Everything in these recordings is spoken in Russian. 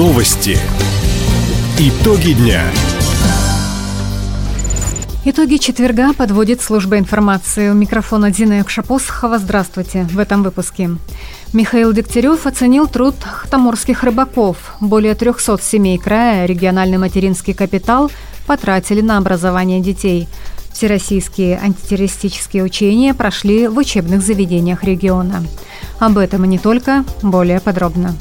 Новости. Итоги дня. Итоги четверга подводит служба информации. У микрофона Дина Якшапосхова. Здравствуйте. В этом выпуске. Михаил Дегтярев оценил труд хтаморских рыбаков. Более 300 семей края региональный материнский капитал потратили на образование детей. Всероссийские антитеррористические учения прошли в учебных заведениях региона. Об этом и не только, более подробно.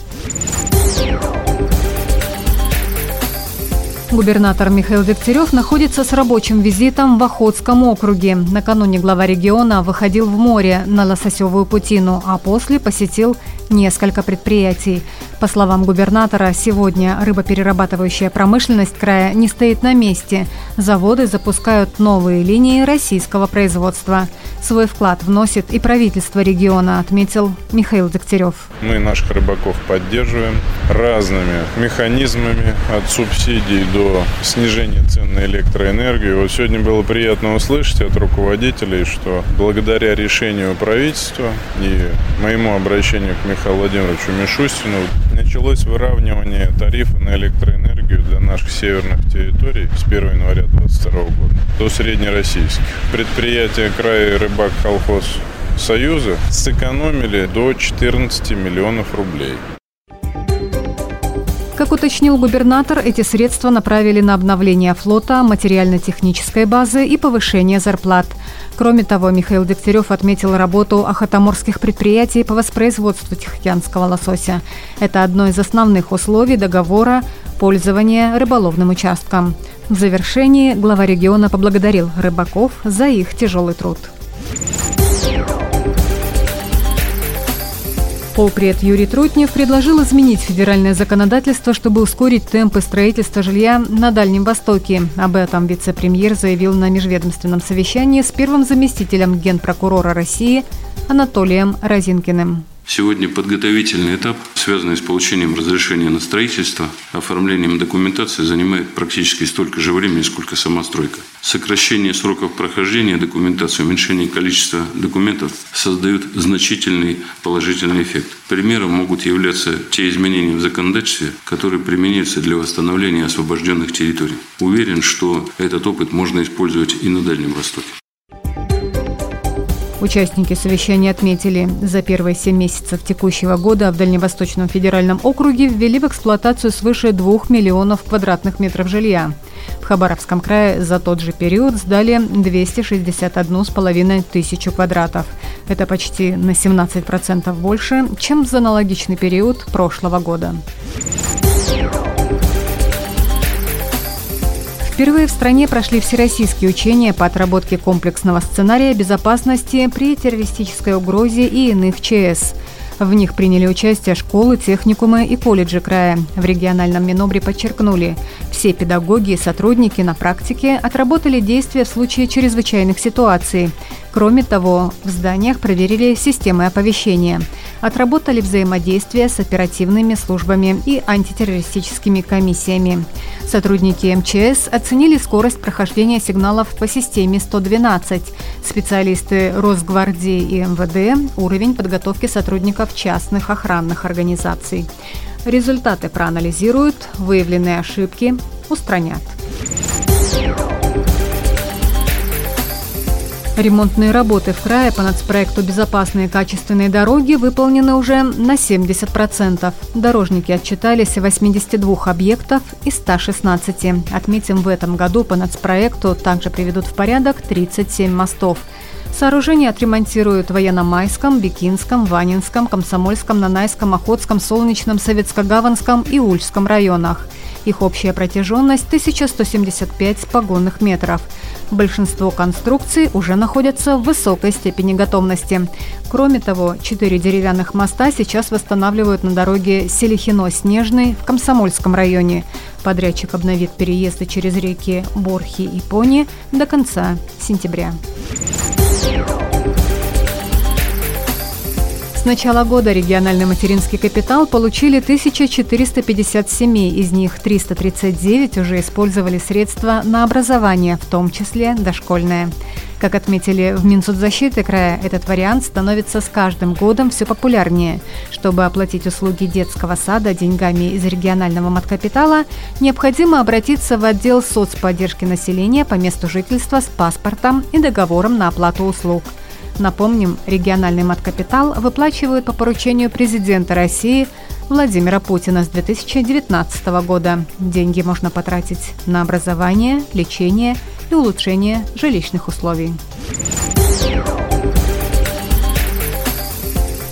Губернатор Михаил Дегтярев находится с рабочим визитом в Охотском округе. Накануне глава региона выходил в море на Лососевую путину, а после посетил несколько предприятий. По словам губернатора, сегодня рыбоперерабатывающая промышленность края не стоит на месте. Заводы запускают новые линии российского производства. Свой вклад вносит и правительство региона, отметил Михаил Дегтярев. Мы наших рыбаков поддерживаем разными механизмами от субсидий до снижения цен на электроэнергию. Вот сегодня было приятно услышать от руководителей, что благодаря решению правительства и моему обращению к Михаилу Владимировичу Мишустину началось выравнивание тарифа на электроэнергию для наших северных территорий с 1 января 2022 года до среднероссийских. Предприятия края рыбак колхоз Союза сэкономили до 14 миллионов рублей. Как уточнил губернатор, эти средства направили на обновление флота, материально-технической базы и повышение зарплат. Кроме того, Михаил Дегтярев отметил работу охотоморских предприятий по воспроизводству тихоокеанского лосося. Это одно из основных условий договора пользования рыболовным участком. В завершении глава региона поблагодарил рыбаков за их тяжелый труд. Полпред Юрий Трутнев предложил изменить федеральное законодательство, чтобы ускорить темпы строительства жилья на Дальнем Востоке. Об этом вице-премьер заявил на межведомственном совещании с первым заместителем генпрокурора России Анатолием Розинкиным. Сегодня подготовительный этап, связанный с получением разрешения на строительство, оформлением документации, занимает практически столько же времени, сколько сама стройка. Сокращение сроков прохождения документации, уменьшение количества документов создают значительный положительный эффект. Примером могут являться те изменения в законодательстве, которые применяются для восстановления освобожденных территорий. Уверен, что этот опыт можно использовать и на Дальнем Востоке. Участники совещания отметили, за первые семь месяцев текущего года в Дальневосточном федеральном округе ввели в эксплуатацию свыше 2 миллионов квадратных метров жилья. В Хабаровском крае за тот же период сдали 261,5 тысячу квадратов. Это почти на 17% больше, чем за аналогичный период прошлого года. Впервые в стране прошли всероссийские учения по отработке комплексного сценария безопасности при террористической угрозе и иных ЧС. В них приняли участие школы, техникумы и колледжи края. В региональном Минобре подчеркнули, все педагоги и сотрудники на практике отработали действия в случае чрезвычайных ситуаций. Кроме того, в зданиях проверили системы оповещения. Отработали взаимодействие с оперативными службами и антитеррористическими комиссиями. Сотрудники МЧС оценили скорость прохождения сигналов по системе 112. Специалисты Росгвардии и МВД – уровень подготовки сотрудников частных охранных организаций. Результаты проанализируют, выявленные ошибки устранят. Ремонтные работы в крае по нацпроекту «Безопасные качественные дороги» выполнены уже на 70%. Дорожники отчитались о 82 объектов из 116. Отметим, в этом году по нацпроекту также приведут в порядок 37 мостов. Сооружения отремонтируют в Военно-Майском, Бикинском, Ванинском, Комсомольском, Нанайском, Охотском, Солнечном, Советско-Гаванском и Ульском районах. Их общая протяженность 1175 погонных метров. Большинство конструкций уже находятся в высокой степени готовности. Кроме того, четыре деревянных моста сейчас восстанавливают на дороге Селихино-Снежный в Комсомольском районе. Подрядчик обновит переезды через реки Борхи и Пони до конца сентября. you С начала года региональный материнский капитал получили 1450 семей, из них 339 уже использовали средства на образование, в том числе дошкольное. Как отметили в Минсоцзащиты края, этот вариант становится с каждым годом все популярнее. Чтобы оплатить услуги детского сада деньгами из регионального маткапитала, необходимо обратиться в отдел соцподдержки населения по месту жительства с паспортом и договором на оплату услуг – Напомним, региональный маткапитал выплачивают по поручению президента России Владимира Путина с 2019 года. Деньги можно потратить на образование, лечение и улучшение жилищных условий.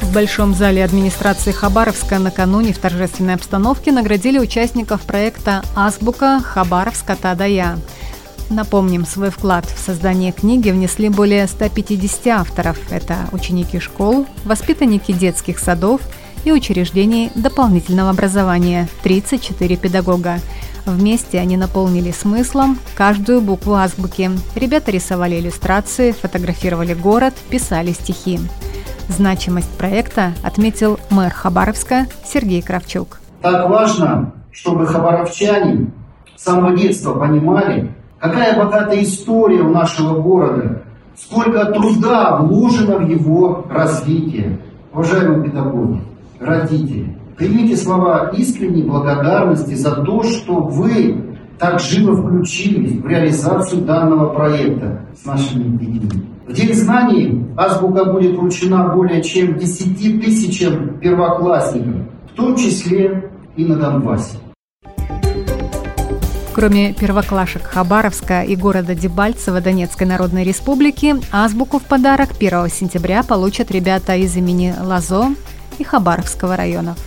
В Большом зале администрации Хабаровска накануне в торжественной обстановке наградили участников проекта «Азбука Хабаровска Тадая». Напомним, свой вклад в создание книги внесли более 150 авторов. Это ученики школ, воспитанники детских садов и учреждений дополнительного образования, 34 педагога. Вместе они наполнили смыслом каждую букву азбуки. Ребята рисовали иллюстрации, фотографировали город, писали стихи. Значимость проекта отметил мэр Хабаровска Сергей Кравчук. Так важно, чтобы хабаровчане с самого детства понимали, Какая богатая история у нашего города, сколько труда вложено в его развитие. Уважаемые педагоги, родители, примите слова искренней благодарности за то, что вы так живо включились в реализацию данного проекта с нашими детьми. В День знаний азбука будет вручена более чем 10 тысячам первоклассников, в том числе и на Донбассе. Кроме первоклашек Хабаровска и города Дебальцево Донецкой Народной Республики, азбуку в подарок 1 сентября получат ребята из имени Лазо и Хабаровского районов.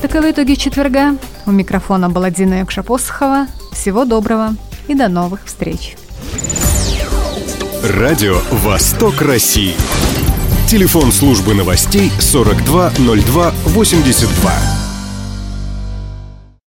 Таковы итоги четверга. У микрофона была Дина Якшапосхова. Всего доброго и до новых встреч. Радио «Восток России». Телефон службы новостей 420282.